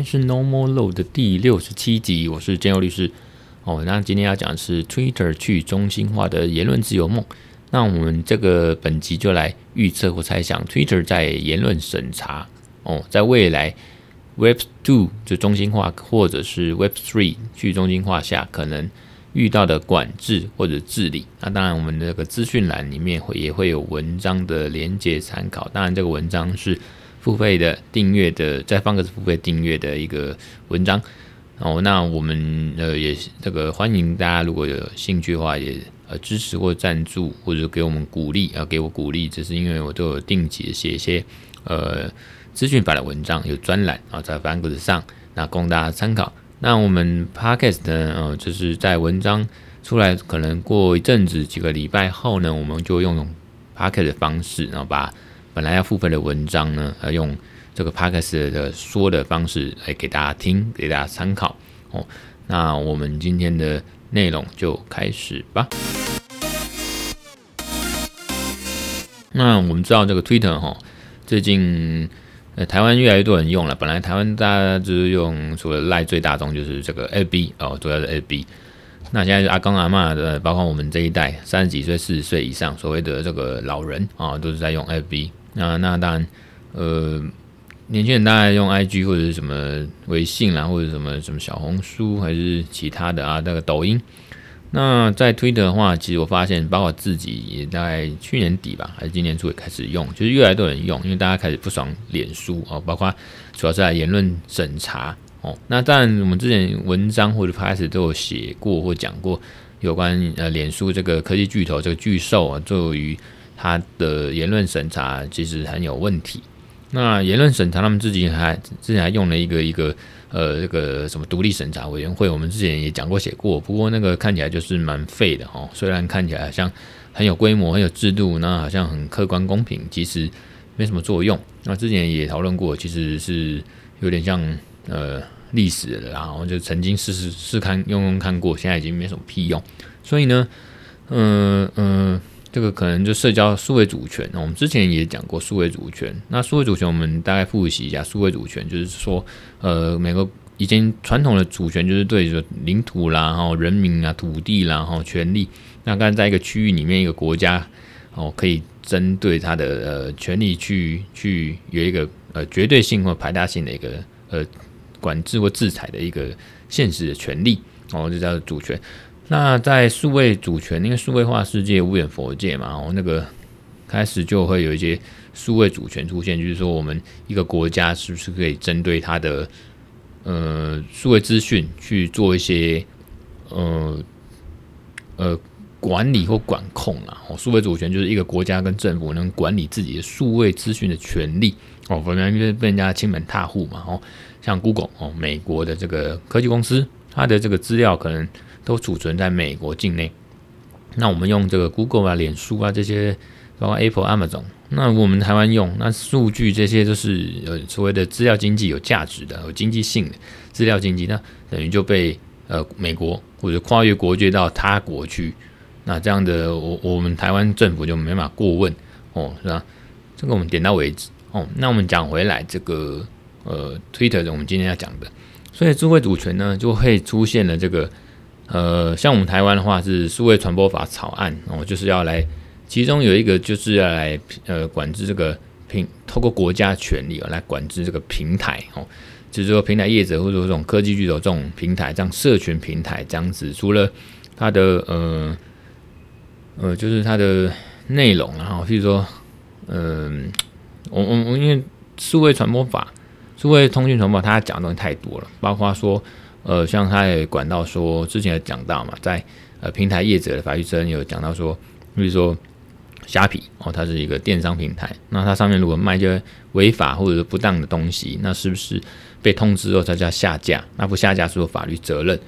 天是 No More Law 的第六十七集，我是建佑律师。哦，那今天要讲的是 Twitter 去中心化的言论自由梦。那我们这个本集就来预测或猜想 Twitter 在言论审查哦，在未来 Web Two 就中心化，或者是 Web Three 去中心化下可能遇到的管制或者治理。那当然，我们的这个资讯栏里面会也会有文章的连接参考。当然，这个文章是付费的订阅的，再放个付费订阅的一个文章。哦，那我们呃也这个欢迎大家，如果有兴趣的话，也呃支持或赞助，或者给我们鼓励，啊给我鼓励，这是因为我都有定期写一些呃资讯版的文章，有专栏啊在方格子上，那供大家参考。那我们 Podcast 呢，呃，就是在文章出来可能过一阵子几个礼拜后呢，我们就用用 Podcast 的方式，然后把本来要付费的文章呢，呃用。这个 Podcast 的说的方式来给大家听，给大家参考哦。那我们今天的内容就开始吧。那我们知道这个 Twitter 哈，最近呃台湾越来越多人用了。本来台湾大家就是用，除了 Line 最大众就是这个 FB 哦，主要是 FB。那现在是阿公阿嬷的，包括我们这一代三十几岁、四十岁以上，所谓的这个老人啊，都是在用 FB。那那当然呃。年轻人大概用 IG 或者是什么微信啦，或者什么什么小红书，还是其他的啊，那个抖音。那在 Twitter 的话，其实我发现，包括自己也在去年底吧，还是今年初也开始用，就是越来越多人用，因为大家开始不爽脸书哦，包括主要是在言论审查哦。那当然，我们之前文章或者开始都有写过或讲过有关呃脸书这个科技巨头这个巨兽啊，对于他的言论审查其实很有问题。那言论审查，他们自己还之前还用了一个一个呃这个什么独立审查委员会，我们之前也讲过写过，不过那个看起来就是蛮废的哦。虽然看起来好像很有规模、很有制度，那好像很客观公平，其实没什么作用。那之前也讨论过，其实是有点像呃历史的，然后就曾经试试试看用用看过，现在已经没什么屁用。所以呢，嗯、嗯。这个可能就社交数位主权，我们之前也讲过数位主权。那数位主权，我们大概复习一下，数位主权就是说，呃，每个以前传统的主权就是对着领土啦，然后人民啊、土地啦，然后权利。那刚才在一个区域里面，一个国家哦，可以针对它的呃权利去去有一个呃绝对性或排他性的一个呃管制或制裁的一个现实的权利哦，就叫做主权。那在数位主权，因为数位化世界无远佛界嘛，哦，那个开始就会有一些数位主权出现，就是说我们一个国家是不是可以针对它的呃数位资讯去做一些呃呃管理或管控啊？哦，数位主权就是一个国家跟政府能管理自己的数位资讯的权利哦，否则因为被人家侵门踏户嘛，哦，像 Google 哦，美国的这个科技公司，它的这个资料可能。都储存在美国境内，那我们用这个 Google 啊、脸书啊这些，包括 Apple、Amazon，那我们台湾用那数据这些都是呃所谓的资料经济有价值的、有经济性的资料经济，那等于就被呃美国或者跨越国界到他国去，那这样的我我们台湾政府就没法过问哦，是吧？这个我们点到为止哦。那我们讲回来这个呃 Twitter，我们今天要讲的，所以智慧主权呢就会出现了这个。呃，像我们台湾的话是数位传播法草案哦，就是要来，其中有一个就是要来呃管制这个平，透过国家权力哦来管制这个平台哦，就是说平台业者或者说这种科技巨头这种平台，这样社群平台这样子，除了它的呃呃就是它的内容然后譬如说嗯，我我我因为数位传播法、数位通讯传播法，它讲的东西太多了，包括说。呃，像他也管到说，之前有讲到嘛，在呃平台业者的法律责任有讲到说，比如说虾皮哦，它是一个电商平台，那它上面如果卖一些违法或者是不当的东西，那是不是被通知后才叫下架？那不下架是有法律责任。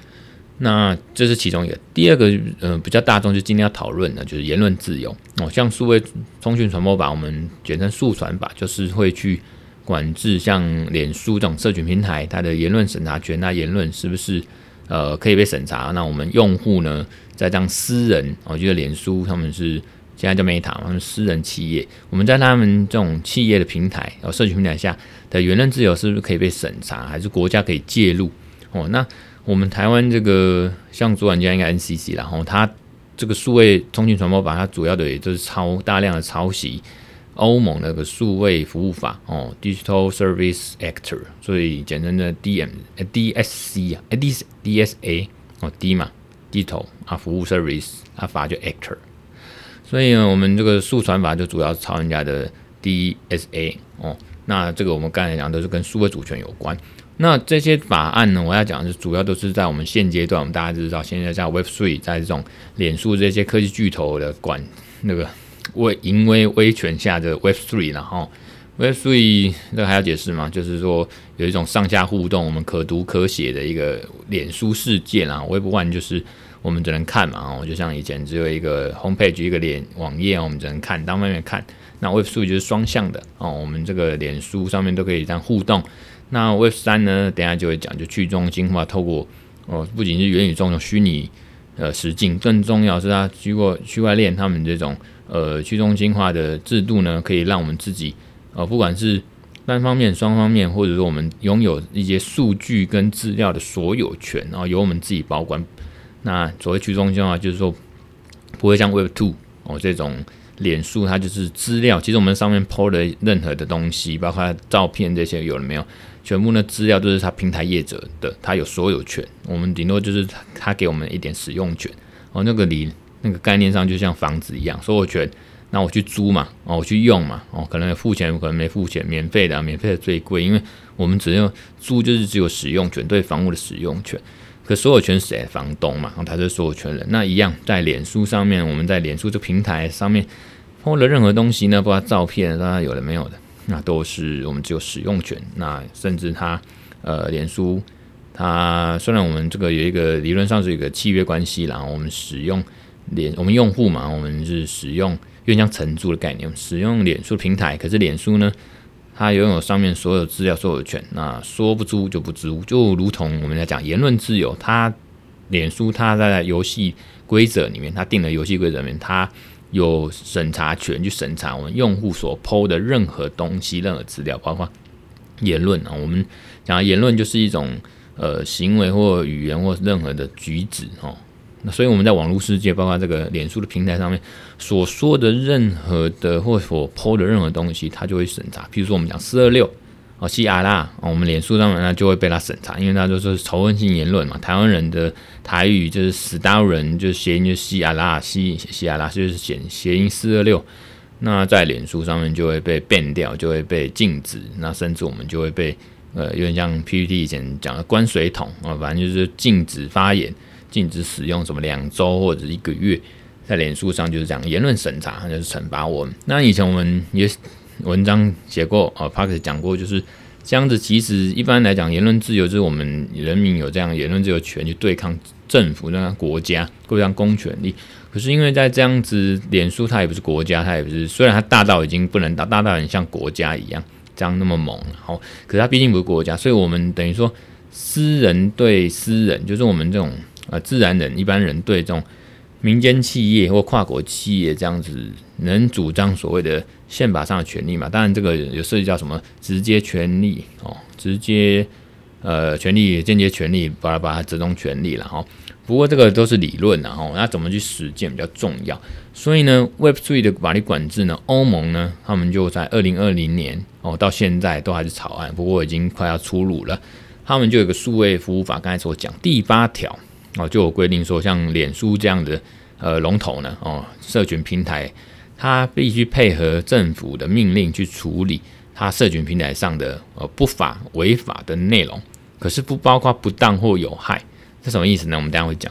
那这是其中一个。第二个，呃，比较大众就今天要讨论的，就是言论自由哦，像数位通讯传播法，我们简称数传法，就是会去。管制像脸书这种社群平台，它的言论审查权，那言论是不是呃可以被审查？那我们用户呢，在这样私人，我觉得脸书他们是现在叫 Meta，他们私人企业，我们在他们这种企业的平台哦，社群平台下的言论自由是不是可以被审查，还是国家可以介入？哦，那我们台湾这个像主管机关应该 NCC 然后它这个数位通讯传播法，它主要的也就是抄大量的抄袭欧盟那个数位服务法哦，Digital Service Act，所以简称的 DM、DSC 啊，D DSA 哦，D 嘛，Digital 啊，服务 Service 啊，法就 Actor。所以呢，我们这个数传法就主要抄人家的 DSA 哦。那这个我们刚才讲都是跟数位主权有关。那这些法案呢，我要讲是主要都是在我们现阶段，我们大家知道，现在在 Web Three，在这种脸书这些科技巨头的管那个威淫威威权下的 Web Three，然后 Web Three 这还要解释吗？就是说有一种上下互动，我们可读可写的一个脸书世界啊。Web One 就是。我们只能看嘛，哦，就像以前只有一个 homepage 一个脸网页，我们只能看，当外面看。那 Web Three 就是双向的哦，我们这个脸书上面都可以这样互动。那 Web 三呢，等下就会讲，就去中心化，透过哦，不仅是元宇宙的虚拟呃实境，更重要是它经过区块链，他们这种呃去中心化的制度呢，可以让我们自己呃，不管是单方面、双方面，或者说我们拥有一些数据跟资料的所有权，然后由我们自己保管。那所谓去中心化，就是说不会像 Web Two 哦这种脸书，它就是资料。其实我们上面 PO 的任何的东西，包括照片这些，有了没有？全部的资料都是它平台业者的，它有所有权。我们顶多就是它给我们一点使用权。哦，那个理那个概念上就像房子一样，所有权。那我去租嘛，哦，我去用嘛，哦，可能付钱，可能没付钱，免费的，免费的最贵，因为我们只有租，就是只有使用权，对房屋的使用权。可所有权是谁？房东嘛，然后他是所有权人。那一样，在脸书上面，我们在脸书这平台上面 PO 了任何东西呢，包括照片，当然有的没有的，那都是我们只有使用权。那甚至它，呃，脸书它虽然我们这个有一个理论上是一个契约关系，然后我们使用脸，我们用户嘛，我们是使用，有点像承租的概念，使用脸书平台。可是脸书呢？它拥有上面所有资料所有权，那说不租就不租，就如同我们在讲言论自由，它脸书它在游戏规则里面，它定了游戏规则里面，它有审查权去审查我们用户所抛的任何东西、任何资料，包括言论啊。我们讲言论就是一种呃行为或语言或任何的举止哦。那所以我们在网络世界，包括这个脸书的平台上面所说的任何的或所抛的任何东西，它就会审查。譬如说我们讲四二六哦，西阿拉，我们脸书上面呢就会被他审查，因为它就是仇恨性言论嘛。台湾人的台语就是死刀人，就是谐音就是西阿拉西西阿拉，就是谐谐音四二六。那在脸书上面就会被 ban 掉，就会被禁止。那甚至我们就会被呃，有点像 PPT 以前讲的关水桶啊，反正就是禁止发言。禁止使用什么两周或者一个月，在脸书上就是讲言论审查，就是惩罚我们。那以前我们也文章写过啊 p a r k e 讲过，就是这样子。其实一般来讲，言论自由就是我们人民有这样言论自由权去对抗政府、那国家、对抗公权力。可是因为在这样子，脸书它也不是国家，它也不是，虽然它大到已经不能打，大到很像国家一样，这样那么猛。好，可是它毕竟不是国家，所以我们等于说私人对私人，就是我们这种。呃，自然人、一般人对这种民间企业或跨国企业这样子，能主张所谓的宪法上的权利嘛？当然，这个有涉及到什么直接权利哦，直接呃权利、间接权利，巴拉巴拉这种权利了哈。不过这个都是理论，然后那怎么去实践比较重要。所以呢，Web3 的法律管制呢，欧盟呢，他们就在二零二零年哦，到现在都还是草案，不过已经快要出炉了。他们就有个数位服务法，刚才所讲第八条。哦，就有规定说，像脸书这样的呃龙头呢，哦，社群平台，它必须配合政府的命令去处理它社群平台上的呃不法违法的内容，可是不包括不当或有害，这什么意思呢？我们待会讲。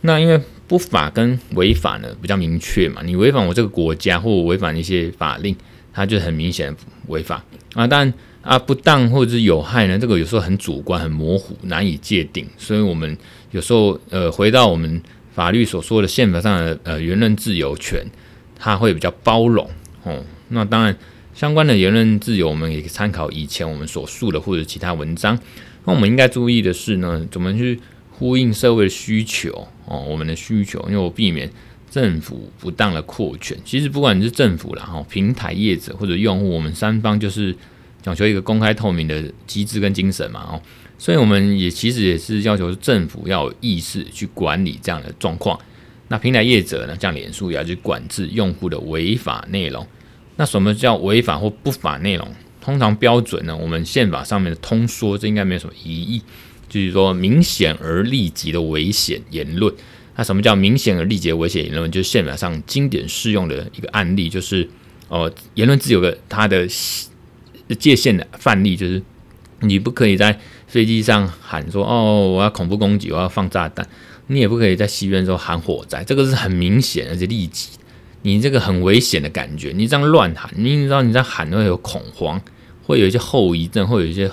那因为不法跟违法呢比较明确嘛，你违反我这个国家或违反一些法令，它就很明显违法啊。但啊不当或者是有害呢，这个有时候很主观、很模糊、难以界定，所以我们。有时候，呃，回到我们法律所说的宪法上的呃言论自由权，它会比较包容哦。那当然，相关的言论自由，我们也参考以前我们所述的或者其他文章。那我们应该注意的是呢，怎么去呼应社会的需求哦，我们的需求，因为我避免政府不当的扩权。其实不管你是政府啦，哈，平台业者或者用户，我们三方就是讲求一个公开透明的机制跟精神嘛，哦，所以我们也其实也是要求政府要有意识去管理这样的状况。那平台业者呢，像脸书也要去管制用户的违法内容。那什么叫违法或不法内容？通常标准呢，我们宪法上面的通说，这应该没有什么疑义。就是说，明显而立即的危险言论。那什么叫明显而立即的危险言论？就是宪法上经典适用的一个案例，就是哦，言论自由的它的界限的范例，就是你不可以在飞机上喊说哦，我要恐怖攻击，我要放炸弹。你也不可以在戏院说喊火灾，这个是很明显而且立即。你这个很危险的感觉，你这样乱喊，你知道你在喊会有恐慌，会有一些后遗症，会有一些。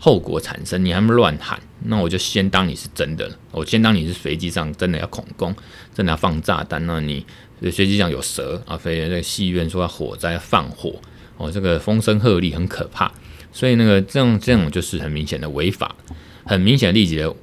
后果产生，你还没乱喊，那我就先当你是真的了。我先当你是飞机上真的要恐攻，真的要放炸弹。那你飞机上有蛇啊，飞在戏院说要火灾放火，哦，这个风声鹤唳很可怕。所以那个这种这种就是很明显的违法，很明显立即的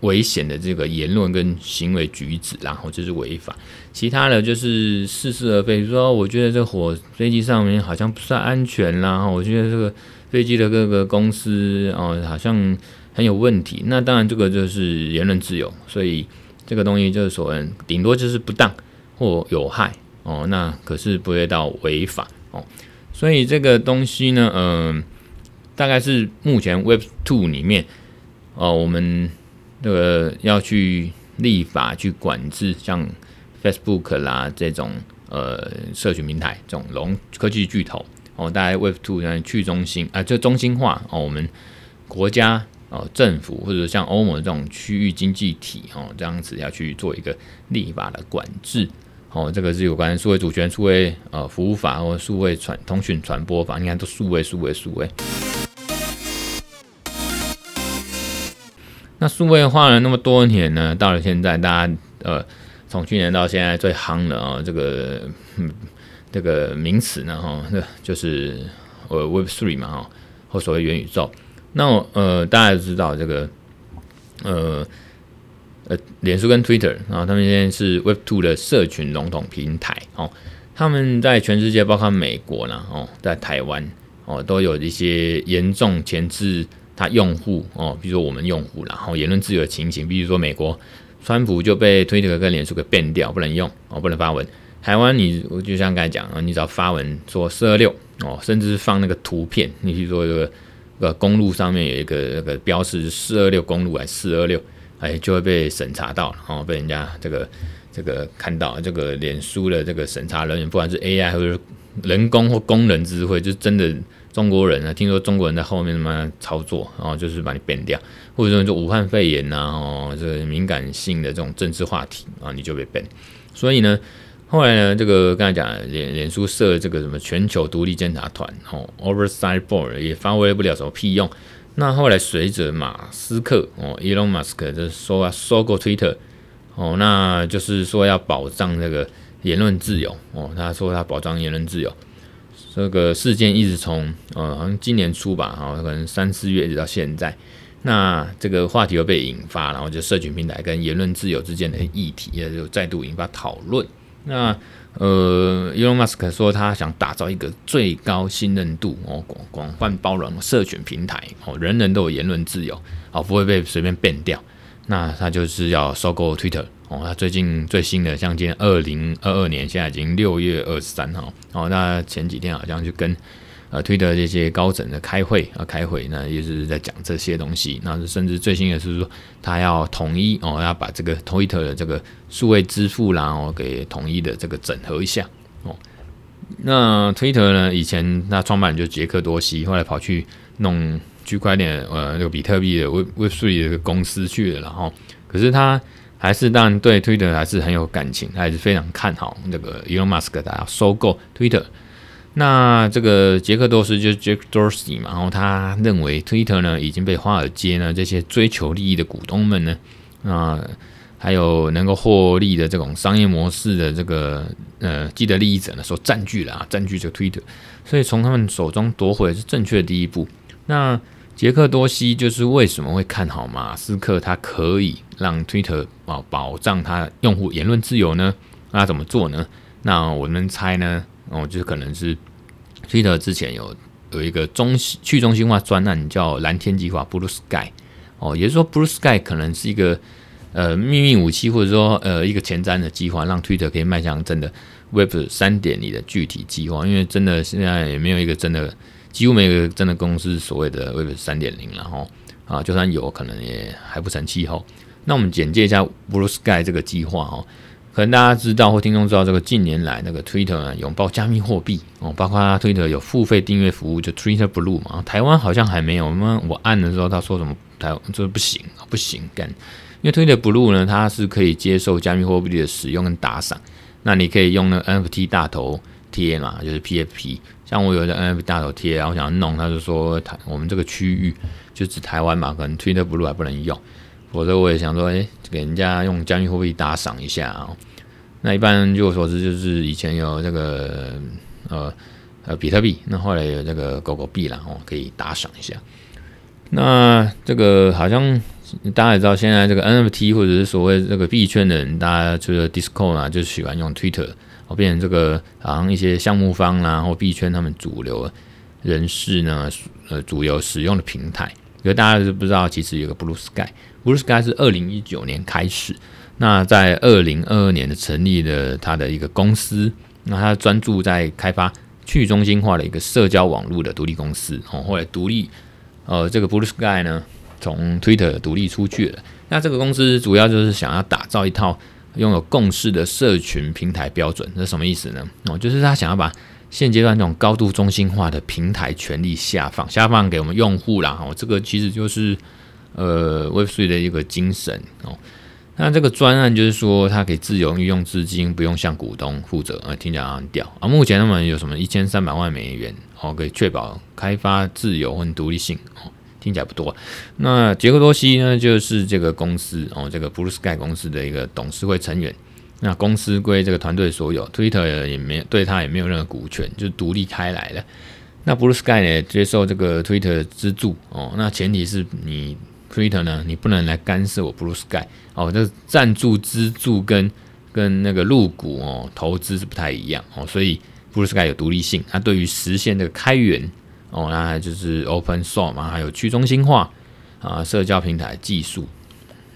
危险的这个言论跟行为举止，然后就是违法。其他的就是似是而非，比如说我觉得这火飞机上面好像不算安全啦，我觉得这个。飞机的各个公司哦，好像很有问题。那当然，这个就是言论自由，所以这个东西就是所谓顶多就是不当或有害哦。那可是不会到违法哦。所以这个东西呢，嗯、大概是目前 Web Two 里面哦，我们这个要去立法去管制像 Facebook 啦这种呃社群平台这种龙科技巨头。哦，大概 Web Two 像去中心啊，就中心化哦。我们国家哦，政府或者像欧盟这种区域经济体哦，这样子要去做一个立法的管制哦。这个是有关数位主权、数位呃服务法或数位传通讯传播法，你看都数位、数位、数位。那数位化了那么多年呢，到了现在，大家呃，从去年到现在最夯的啊、哦，这个嗯。这个名词呢，哈，那就是呃 Web Three 嘛，哈，或所谓元宇宙。那呃，大家都知道这个呃呃，脸书跟 Twitter，然后他们现在是 Web Two 的社群龙头平台哦。他们在全世界，包括美国呢，哦，在台湾哦，都有一些严重钳制他用户哦，比如说我们用户，然后言论自由的情形，比如说美国川普就被 Twitter 跟脸书给 ban 掉，不能用哦，不能发文。台湾，你就像刚才讲啊，你只要发文说四二六哦，甚至是放那个图片，你比如说这个呃公路上面有一个那个标示四二六公路还是四二六，哎，就会被审查到了哦，被人家这个这个看到这个脸书的这个审查人员，不管是 AI 或者人工或工人智慧，就是真的中国人啊，听说中国人在后面他妈操作，然后就是把你变掉，或者说就武汉肺炎呐哦，这个敏感性的这种政治话题啊，你就被 ban，所以呢。后来呢，这个刚才讲脸脸书设这个什么全球独立监察团哦，Oversight Board 也发挥不了什么屁用。那后来随着马斯克哦，Elon Musk 就说要收购 Twitter 哦，那就是说要保障这个言论自由哦。他说他保障言论自由，这个事件一直从呃好像今年初吧，哈，可能三四月一直到现在，那这个话题又被引发，然后就社群平台跟言论自由之间的议题也就再度引发讨论。那呃，Elon Musk 说他想打造一个最高信任度哦，广广泛包容社群平台哦，人人都有言论自由哦，不会被随便 ban 掉。那他就是要收购 Twitter 哦，他最近最新的，像今年二零二二年，现在已经六月二十三号哦，那前几天好像就跟。呃，推特这些高层的开会啊，开会那也是在讲这些东西。那甚至最新的是说，他要统一哦，要把这个推特的这个数位支付啦哦，给统一的这个整合一下哦。那推特呢，以前那创办人就杰克多西，后来跑去弄区块链呃那个比特币的 Web Web3 的公司去了，然后可是他还是当然对推特还是很有感情，他还是非常看好那个 Elon Musk 他要收购推特。那这个杰克多斯就是 Jack Dorsey 嘛，然后他认为 Twitter 呢已经被华尔街呢这些追求利益的股东们呢，啊，还有能够获利的这种商业模式的这个呃既得利益者呢所占据了啊，占据这个 Twitter，所以从他们手中夺回是正确的第一步。那杰克多西就是为什么会看好马斯克，他可以让 Twitter 啊保障他用户言论自由呢？那怎么做呢？那我们猜呢，哦，就是可能是推特之前有有一个中去中心化专案叫蓝天计划 （Blue Sky）。哦，也就是说，Blue Sky 可能是一个呃秘密武器，或者说呃一个前瞻的计划，让 Twitter 可以迈向真的 Web 三点零的具体计划。因为真的现在也没有一个真的，几乎没有一个真的公司所谓的 Web 三点零了哈。啊，就算有可能也还不成气候。那我们简介一下 Blue Sky 这个计划哦，可能大家知道或听众知道，这个近年来那个 Twitter 呢拥抱加密货币哦，包括 Twitter 有付费订阅服务，就 Twitter Blue 嘛。台湾好像还没有，那我按的时候他说什么？台湾这不行，不行干，因为 Twitter Blue 呢，它是可以接受加密货币的使用跟打赏。那你可以用那 NFT 大头贴嘛，就是 PFP。像我有的 NFT 大头贴，然后想要弄，他就说台我们这个区域就指台湾嘛，可能 Twitter Blue 还不能用。否则我也想说，哎，给人家用加密货币打赏一下啊。那一般据我所知，就是以前有这个呃呃比特币，那后来有这个狗狗币啦，哦，可以打赏一下。那这个好像大家也知道，现在这个 NFT 或者是所谓这个币圈的人，大家除了 Discord 啊，就喜欢用 Twitter，哦，变成这个好像一些项目方啦，或币圈他们主流人士呢，呃，主流使用的平台。因为大家是不知道，其实有个 Bluesky Blue Sky 是二零一九年开始，那在二零二二年成立了它的一个公司，那它专注在开发去中心化的一个社交网络的独立公司，哦，后来独立。呃，这个 Blue Sky 呢，从 Twitter 独立出去了。那这个公司主要就是想要打造一套拥有共识的社群平台标准。这什么意思呢？哦，就是他想要把现阶段这种高度中心化的平台权力下放，下放给我们用户啦。哦，这个其实就是呃 Web3 的一个精神哦。那这个专案就是说，它可以自由运用资金，不用向股东负责。呃，听起来很屌啊。目前他们有什么一千三百万美元？哦，可以确保开发自由和独立性哦，听起来不多。那杰克多西呢，就是这个公司哦，这个 Blue Sky 公司的一个董事会成员。那公司归这个团队所有，Twitter 也没对他也没有任何股权，就独立开来的。那 Blue Sky 呢，接受这个 Twitter 资助哦，那前提是你 Twitter 呢，你不能来干涉我 Blue Sky 哦，这赞助资助跟跟那个入股哦投资是不太一样哦，所以。Blue Sky 有独立性，它对于实现这个开源哦，那就是 Open Source 嘛，还有去中心化啊，社交平台技术。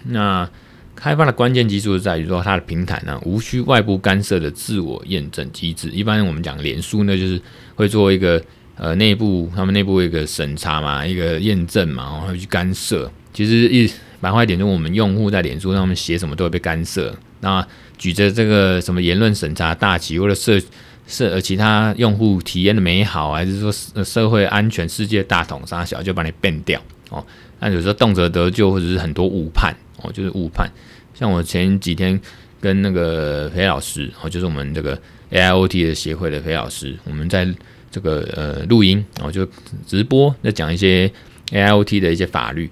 那开发的关键技术是在于说，它的平台呢无需外部干涉的自我验证机制。一般我们讲脸书呢，就是会做一个呃内部他们内部一个审查嘛，一个验证嘛，然后去干涉。其实一白话一点，就我们用户在脸书上面写什么都会被干涉。那举着这个什么言论审查大旗或者社社呃其他用户体验的美好，还是说社会安全、世界大同啥小就把你变掉哦？那有时候动辄得咎，或者是很多误判哦，就是误判。像我前几天跟那个裴老师哦，就是我们这个 AIoT 的协会的裴老师，我们在这个呃录音哦，就直播在讲一些 AIoT 的一些法律，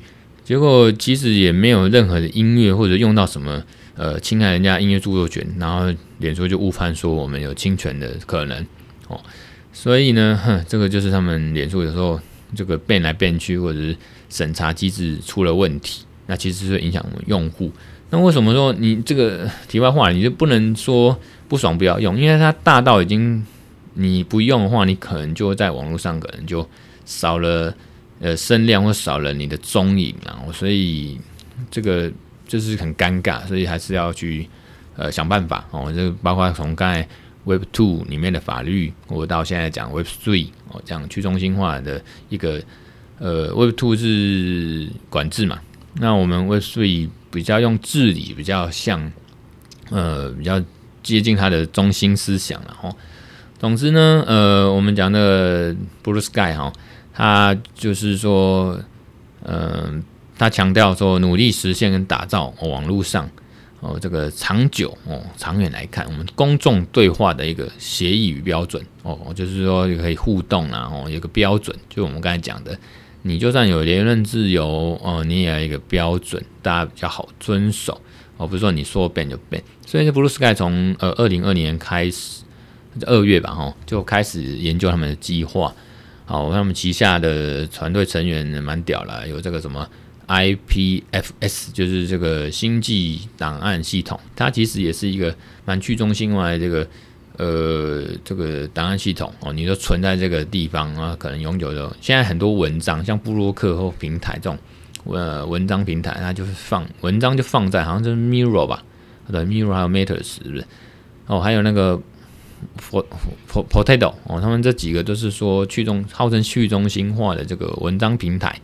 结果其实也没有任何的音乐或者用到什么。呃，侵害人家音乐著作权，然后脸书就误判说我们有侵权的可能哦，所以呢，哼，这个就是他们脸书有时候这个变来变去，或者是审查机制出了问题，那其实是影响我们用户。那为什么说你这个题外话，你就不能说不爽不要用？因为它大到已经你不用的话，你可能就在网络上可能就少了呃声量或少了你的踪影，然后所以这个。就是很尴尬，所以还是要去呃想办法哦。就包括从刚才 Web Two 里面的法律，我到现在讲 Web Three 哦，讲去中心化的一个呃 Web Two 是管制嘛，那我们 Web Three 比较用治理，比较像呃比较接近它的中心思想了哈。总之呢，呃，我们讲的 Blue Sky 哈，他就是说嗯。他强调说，努力实现跟打造网络上哦，这个长久哦，长远来看，我们公众对话的一个协议与标准哦，就是说也可以互动啊，哦，有个标准，就我们刚才讲的，你就算有言论自由哦，你也要一个标准，大家比较好遵守哦，不是说你说变就变。所以这 Blue Sky 从呃二零二年开始二月吧，哈，就开始研究他们的计划。好，他们旗下的团队成员蛮屌了，有这个什么。IPFS，就是这个星际档案系统，它其实也是一个蛮去中心化的这个呃这个档案系统哦。你就存在这个地方啊，可能永久的。现在很多文章，像布洛克或平台这种呃文章平台，它就是放文章就放在好像就是 Mirror 吧，对，Mirror 还有 Matters 是不是？哦，还有那个 Potato 哦，他们这几个都是说去中号称去中心化的这个文章平台。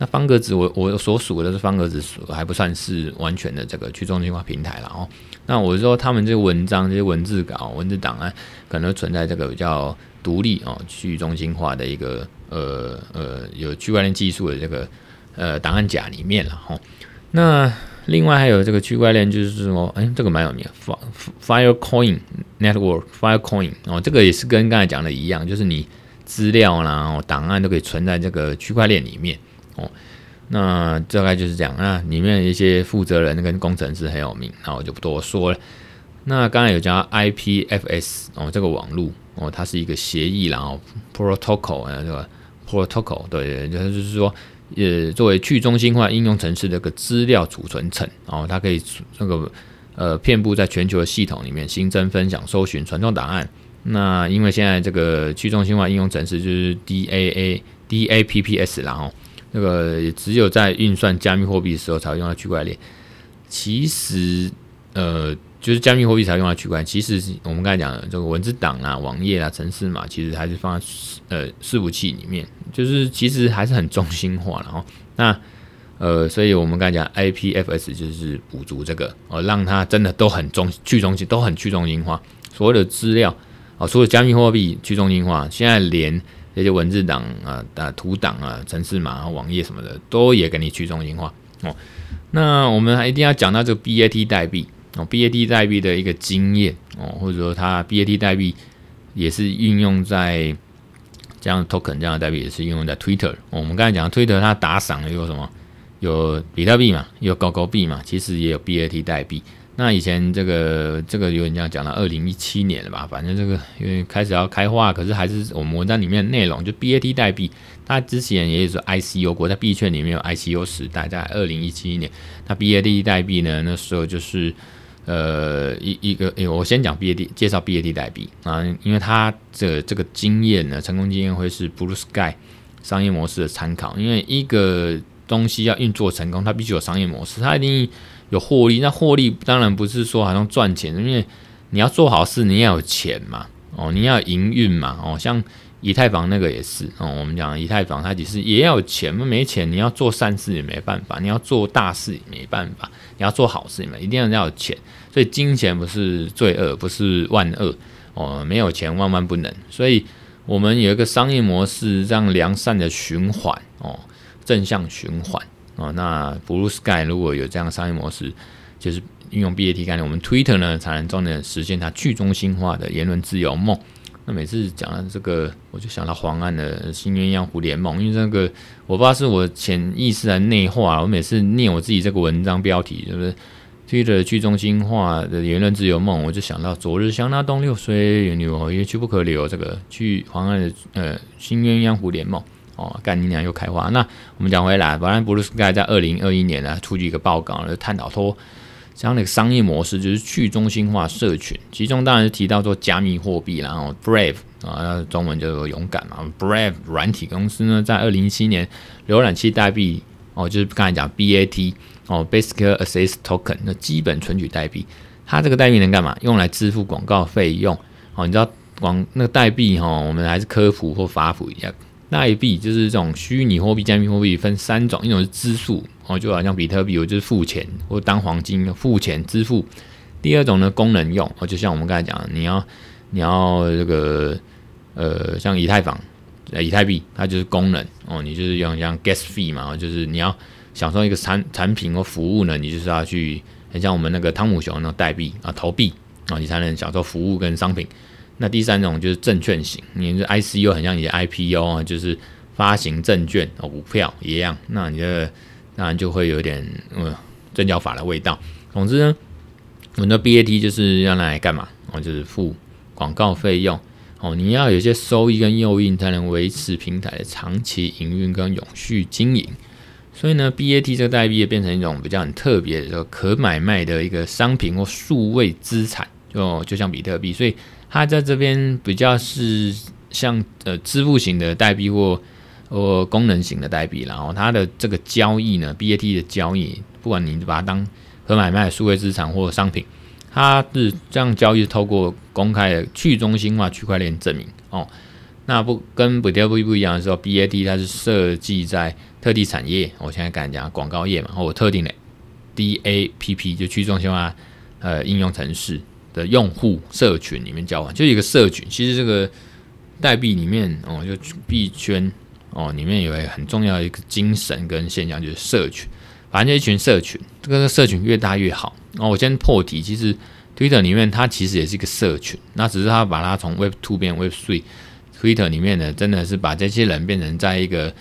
那方格子我我所属的是方格子还不算是完全的这个去中心化平台了哦。那我说他们这个文章这些文字稿文字档案可能存在这个比较独立哦去中心化的一个呃呃有区块链技术的这个呃档案夹里面了哈。那另外还有这个区块链就是说，哎，这个蛮有名，Firecoin Network，Firecoin 哦，这个也是跟刚才讲的一样，就是你资料啦、档案都可以存在这个区块链里面。哦，那大概就是这样。那里面一些负责人跟工程师很有名，那我就不多说了。那刚才有讲 IPFS 哦，这个网络哦，它是一个协议，然后 protocol 啊，这个 protocol 对，就是说，呃，作为去中心化应用程式的一个资料储存层哦，它可以那个呃，遍布在全球的系统里面新增、分享、搜寻、传送档案。那因为现在这个去中心化应用程式就是 DAA DAPPS 然后。那个也只有在运算加密货币的时候才会用到区块链。其实，呃，就是加密货币才用到区块链。其实我们刚才讲的这个文字档啊、网页啊、城市码，其实还是放在呃伺服器里面，就是其实还是很中心化的哦。那呃，所以我们刚才讲 IPFS 就是补足这个哦，让它真的都很中去中心，都很去中心化。所有的资料啊，除了加密货币去中心化，现在连。这些文字档啊、啊图档啊、城市码、网页什么的，都也给你去中心化哦。那我们还一定要讲到这个 BAT 代币哦，BAT 代币的一个经验哦，或者说它 BAT 代币也是运用在这样 token 这样的代币也是运用在 Twitter。我们刚才讲 Twitter 它打赏有什么？有比特币嘛，有狗狗币嘛，其实也有 BAT 代币。那以前这个这个有人这样讲到二零一七年了吧，反正这个因为开始要开花，可是还是我们文章里面的内容就 BAT 代币，它之前也是 ICO，国家币圈里面有 ICO 时代，在二零一七年，那 BAT 代币呢，那时候就是呃一一个，哎，我先讲 BAT，介绍 BAT 代币啊，因为它这这个经验呢，成功经验会是 Blue Sky 商业模式的参考，因为一个东西要运作成功，它必须有商业模式，它一定。有获利，那获利当然不是说好像赚钱，因为你要做好事，你要有钱嘛，哦，你要营运嘛，哦，像以太坊那个也是，哦，我们讲以太坊它其实也要有钱，没钱你要做善事也没办法，你要做大事也没办法，你要做好事嘛，一定要要有钱，所以金钱不是罪恶，不是万恶，哦，没有钱万万不能，所以我们有一个商业模式，让良善的循环，哦，正向循环。哦，那 Blue Sky 如果有这样的商业模式，就是运用 BAT 概念，我们 Twitter 呢才能真正实现它去中心化的言论自由梦。那每次讲到这个，我就想到黄安的新鸳鸯蝴蝶梦，因为这个我不知道是我潜意识的内化，我每次念我自己这个文章标题，是不是 Twitter 去中心化的言论自由梦，我就想到昨日香那东流水，远流哦，一去不可留，这个去黄安的呃新鸳鸯蝴蝶梦。哦，干你娘又开花。那我们讲回来，反正 Blue Sky 在二零二一年呢，出具一个报告，就探讨说这样的商业模式，就是去中心化社群，其中当然是提到说加密货币，然后 Brave 啊，中文就勇敢嘛，Brave 软体公司呢，在二零一七年浏览器代币哦，就是刚才讲 BAT 哦，Basic Access Token 那基本存取代币，它这个代币能干嘛？用来支付广告费用哦，你知道广那个代币哈，我们还是科普或发普一下。代币就是这种虚拟货币、加密货币分三种，一种是支付哦，就好像比特币，我就是付钱或当黄金付钱支付。第二种呢，功能用哦，就像我们刚才讲的，你要你要这个呃，像以太坊、以太币，它就是功能哦，你就是用像 gas fee 嘛，就是你要享受一个产产品或服务呢，你就是要去很像我们那个汤姆熊那种代币啊，投币啊，你才能享受服务跟商品。那第三种就是证券型，你的 ICO 很像你的 IPO 啊，就是发行证券哦，股票一样。那你的当然就会有点嗯证交法的味道。总之呢，我们的 BAT 就是要拿来干嘛？哦，就是付广告费用哦。你要有一些收益跟诱因，才能维持平台的长期营运跟永续经营。所以呢，BAT 这个代币也变成一种比较很特别的可买卖的一个商品或数位资产，就就像比特币，所以它在这边比较是像呃支付型的代币或或功能型的代币，然后它的这个交易呢，BAT 的交易，不管你把它当可买卖的数位资产或商品，它是这样交易是，透过公开的去中心化区块链证明哦。那不跟比特币不一样的时候，BAT 它是设计在特定产业，我现在敢讲广告业嘛，或特定的 DAPP 就去中心化呃应用程式的用户社群里面交换，就一个社群。其实这个代币里面哦，就币圈哦里面有一个很重要的一个精神跟现象，就是社群。反正就一群社群，这个社群越大越好。哦，我先破题，其实 Twitter 里面它其实也是一个社群，那只是它把它从 Web Two 变 Web Three。Twitter 里面呢，真的是把这些人变成在一个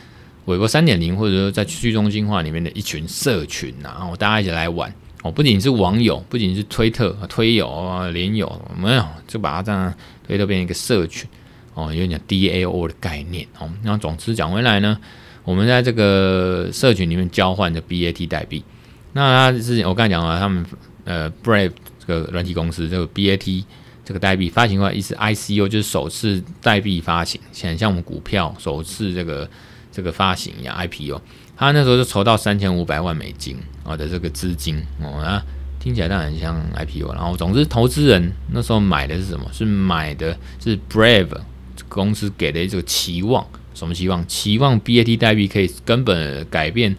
微博三点零，或者说在去中心化里面的一群社群啊，然后大家一起来玩哦，不仅是网友，不仅是推特、推友啊、连友，没有就把它这样推特变成一个社群哦，有点 DAO 的概念哦。那总之讲回来呢，我们在这个社群里面交换的 BAT 代币，那他之前我刚才讲了，他们呃 Brave 这个软体公司这个 BAT。这个代币发行的话，意思 ICO 就是首次代币发行，像像我们股票首次这个这个发行一样 IPO，他那时候就筹到三千五百万美金啊的这个资金哦，那听起来当然很像 IPO。然后总之，投资人那时候买的是什么？是买的是 Brave 公司给的这个期望，什么期望？期望 BAT 代币可以根本改变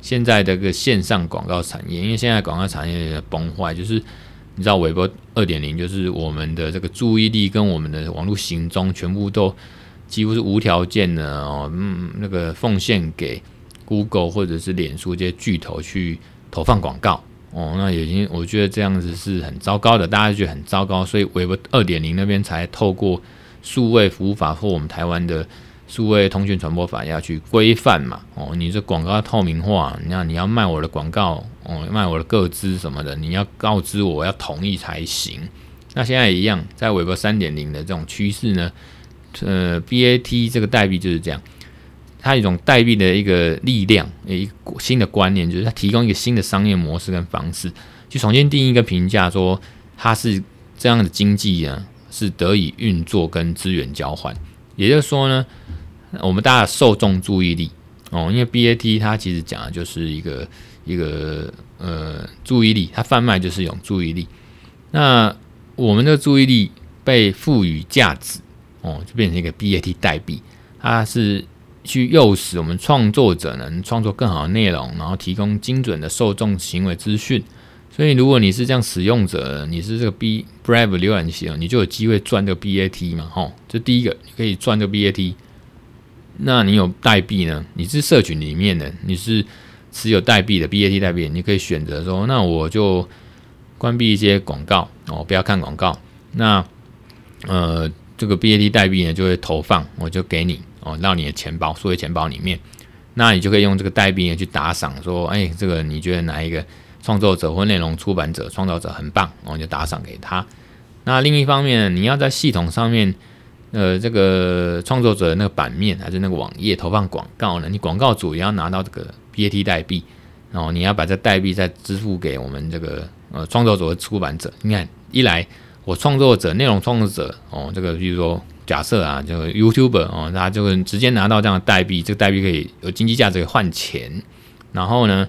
现在的个线上广告产业，因为现在广告产业崩坏，就是。你知道微博二点零就是我们的这个注意力跟我们的网络行踪全部都几乎是无条件的哦，嗯，那个奉献给 Google 或者是脸书这些巨头去投放广告哦，那已经我觉得这样子是很糟糕的，大家觉得很糟糕，所以微博二点零那边才透过数位服务法或我们台湾的。数位通讯传播法要去规范嘛？哦，你这广告透明化，那你要卖我的广告，哦，卖我的个资什么的，你要告知我，要同意才行。那现在一样，在韦伯三点零的这种趋势呢，呃，BAT 这个代币就是这样，它一种代币的一个力量，一个新的观念，就是它提供一个新的商业模式跟方式，去重新定义一个评价，说它是这样的经济啊，是得以运作跟资源交换，也就是说呢。我们大家受众注意力哦，因为 BAT 它其实讲的就是一个一个呃注意力，它贩卖就是一种注意力。那我们的注意力被赋予价值哦，就变成一个 BAT 代币，它是去诱使我们创作者能创作更好的内容，然后提供精准的受众行为资讯。所以如果你是这样使用者，你是这个 B Brave 浏览器哦，你就有机会赚这个 BAT 嘛，吼，这第一个你可以赚这个 BAT。那你有代币呢？你是社群里面的，你是持有代币的 BAT 代币，你可以选择说，那我就关闭一些广告哦，不要看广告。那呃，这个 BAT 代币呢就会投放，我就给你哦，到你的钱包，数位钱包里面。那你就可以用这个代币呢去打赏，说，哎，这个你觉得哪一个创作者或内容出版者、创造者很棒，我就打赏给他。那另一方面，你要在系统上面。呃，这个创作者的那个版面还是那个网页投放广告呢？你广告主也要拿到这个 BAT 代币，然后你要把这代币再支付给我们这个呃创作者和出版者。你看，一来我创作者、内容创作者哦，这个比如说假设啊，这个 YouTuber 哦，他就会直接拿到这样的代币，这个代币可以有经济价值可以换钱。然后呢，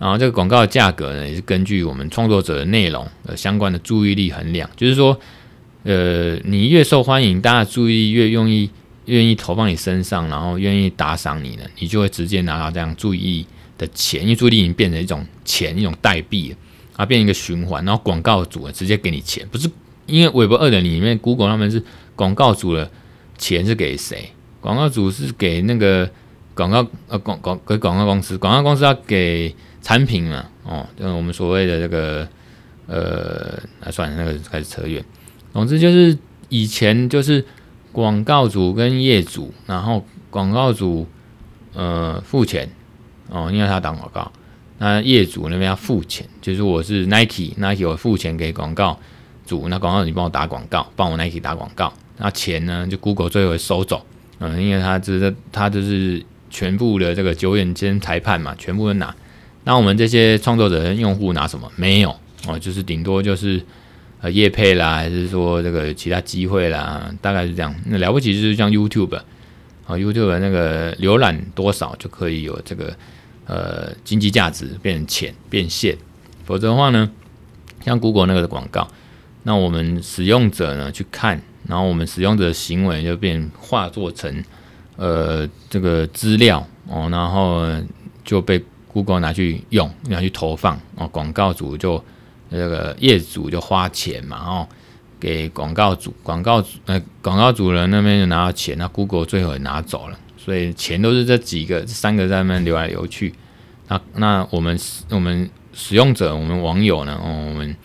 然后这个广告的价格呢，也是根据我们创作者的内容的相关的注意力衡量，就是说。呃，你越受欢迎，大家注意越愿意愿意投放你身上，然后愿意打赏你呢，你就会直接拿到这样注意的钱，因为注意力已经变成一种钱，一种代币了，啊，变成一个循环，然后广告主呢直接给你钱，不是因为微博二点零里面，Google 他们是广告主的钱是给谁？广告主是给那个广告呃广广给广告公司，广告公司要给产品嘛，哦，就是我们所谓的这个呃，那算了，那个开始扯远。总之就是以前就是广告主跟业主，然后广告主呃付钱哦，因为他打广告，那业主那边要付钱，就是我是 Nike，Nike 我付钱给广告主，那广告主你帮我打广告，帮我 Nike 打广告，那钱呢就 Google 最后收走，嗯，因为他就是他就是全部的这个九眼监裁判嘛，全部都拿。那我们这些创作者跟用户拿什么？没有哦，就是顶多就是呃业配啦，还是说这个其他机会啦，大概是这样。那了不起就是像 YouTube 啊，YouTube 那个浏览多少就可以有这个呃经济价值变成钱变现，否则的话呢，像 Google 那个的广告，那我们使用者呢去看，然后我们使用者的行为就变化作成呃这个资料哦，然后就被。Google 拿去用，拿去投放哦，广告主就那个业主就花钱嘛，哦，给广告主，广告呃广告主人那边就拿到钱，那 Google 最后也拿走了，所以钱都是这几个三个在那边流来流去。那那我们我们使用者，我们网友呢，哦，我们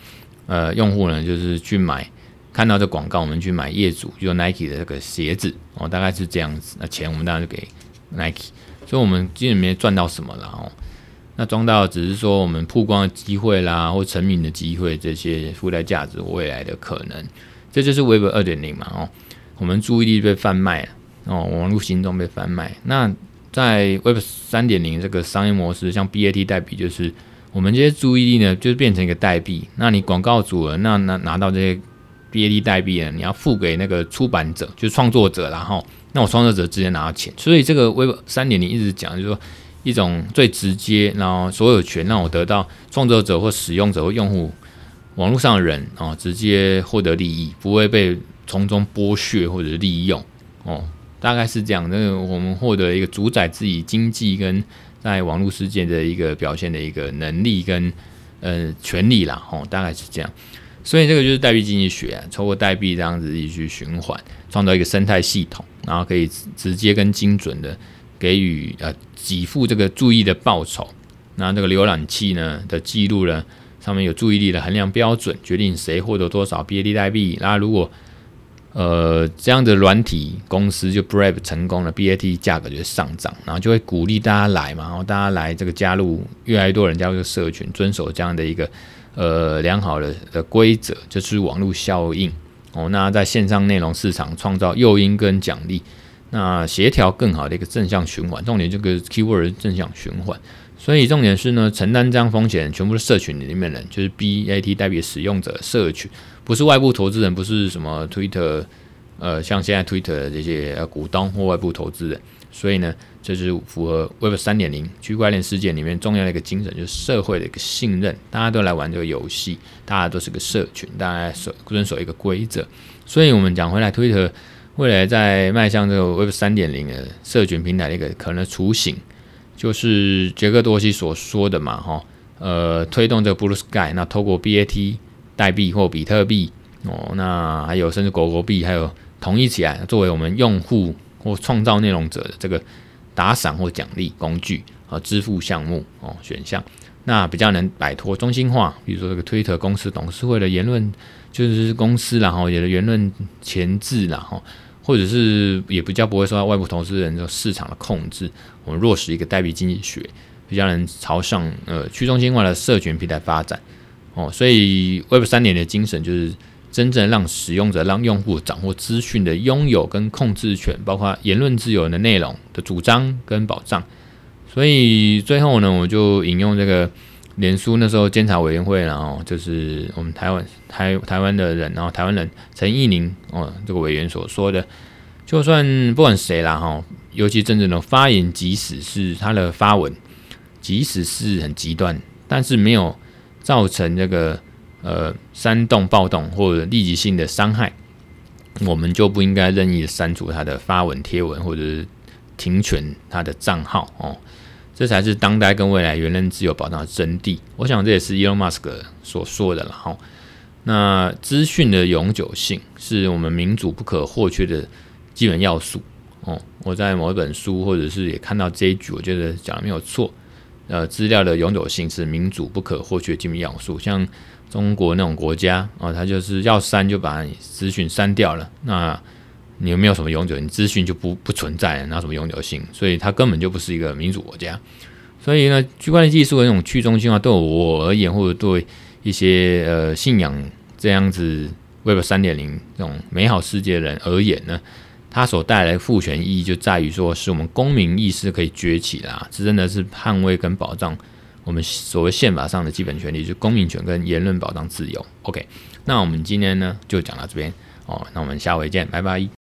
呃用户呢，就是去买看到这广告，我们去买业主就 Nike 的这个鞋子哦，大概是这样子，那钱我们当然就给 Nike，所以我们基本没赚到什么了哦。那装到只是说我们曝光的机会啦，或成名的机会，这些附带价值未来的可能，这就是 Web 二点零嘛哦，我们注意力被贩卖了哦，网络行动被贩卖。那在 Web 三点零这个商业模式，像 BAT 代币，就是我们这些注意力呢，就变成一个代币。那你广告主了，那拿拿到这些 BAT 代币呢，你要付给那个出版者，就创作者，然后那我创作者直接拿到钱。所以这个 Web 三点零一直讲就是说。一种最直接，然后所有权让我得到创作者或使用者或用户网络上的人哦，直接获得利益，不会被从中剥削或者利用哦，大概是这样。那个我们获得一个主宰自己经济跟在网络世界的一个表现的一个能力跟呃权利啦哦，大概是这样。所以这个就是代币经济学啊，透过代币这样子一去循环，创造一个生态系统，然后可以直接跟精准的。给予呃给付这个注意的报酬，那这个浏览器呢的记录呢，上面有注意力的衡量标准，决定谁获得多少 BAT 代币。那如果呃这样的软体公司就 Brave 成功了，BAT 价格就上涨，然后就会鼓励大家来嘛，然后大家来这个加入，越来越多人加入这个社群，遵守这样的一个呃良好的的规则，就是网络效应哦。那在线上内容市场创造诱因跟奖励。那协调更好的一个正向循环，重点这个 keyword 正向循环，所以重点是呢，承担这样风险全部是社群里面的人，就是 BAT 代表使用者社群，不是外部投资人，不是什么 Twitter，呃，像现在 Twitter 这些股东或外部投资人，所以呢，这是符合 Web 三点零区块链世界里面重要的一个精神，就是社会的一个信任，大家都来玩这个游戏，大家都是个社群，大家守遵守一个规则，所以我们讲回来，Twitter。未来在迈向这个 Web 三点零的社群平台的一个可能雏形，就是杰克多西所说的嘛，哈，呃，推动这个 Blue Sky，那透过 BAT 代币或比特币哦，那还有甚至狗狗币，还有统一起来作为我们用户或创造内容者的这个打赏或奖励工具和支付项目哦选项，那比较能摆脱中心化，比如说这个 Twitter 公司董事会的言论，就是公司然后有的言论前置然后。或者是也比较不会受到外部投资人的市场的控制，我们落实一个代币经济学，比较能朝向呃去中心化的社群平台发展哦。所以 Web 三点的精神就是真正让使用者、让用户掌握资讯的拥有跟控制权，包括言论自由的内容的主张跟保障。所以最后呢，我就引用这个。脸书那时候监察委员会，然后就是我们台湾台台湾的人，然后台湾人陈义宁哦，这个委员所说的，就算不管谁啦哈，尤其真正的发言，即使是他的发文，即使是很极端，但是没有造成这个呃煽动暴动或者立即性的伤害，我们就不应该任意的删除他的发文贴文，或者是停权他的账号哦。这才是当代跟未来言论自由保障的真谛。我想这也是 Elon Musk 所说的了哈。那资讯的永久性是我们民主不可或缺的基本要素哦。我在某一本书或者是也看到这一句，我觉得讲的没有错。呃，资料的永久性是民主不可或缺的基本要素。像中国那种国家哦，它就是要删就把你资讯删掉了。那你有没有什么永久？你资讯就不不存在了，哪有什么永久性？所以它根本就不是一个民主国家。所以呢，区块链技术的那种去中心化，对我而言，或者对一些呃信仰这样子 Web 三点零这种美好世界的人而言呢，它所带来赋权意义就在于说，使我们公民意识可以崛起啦，这真的是捍卫跟保障我们所谓宪法上的基本权利，就公民权跟言论保障自由。OK，那我们今天呢就讲到这边哦，那我们下回见，拜拜。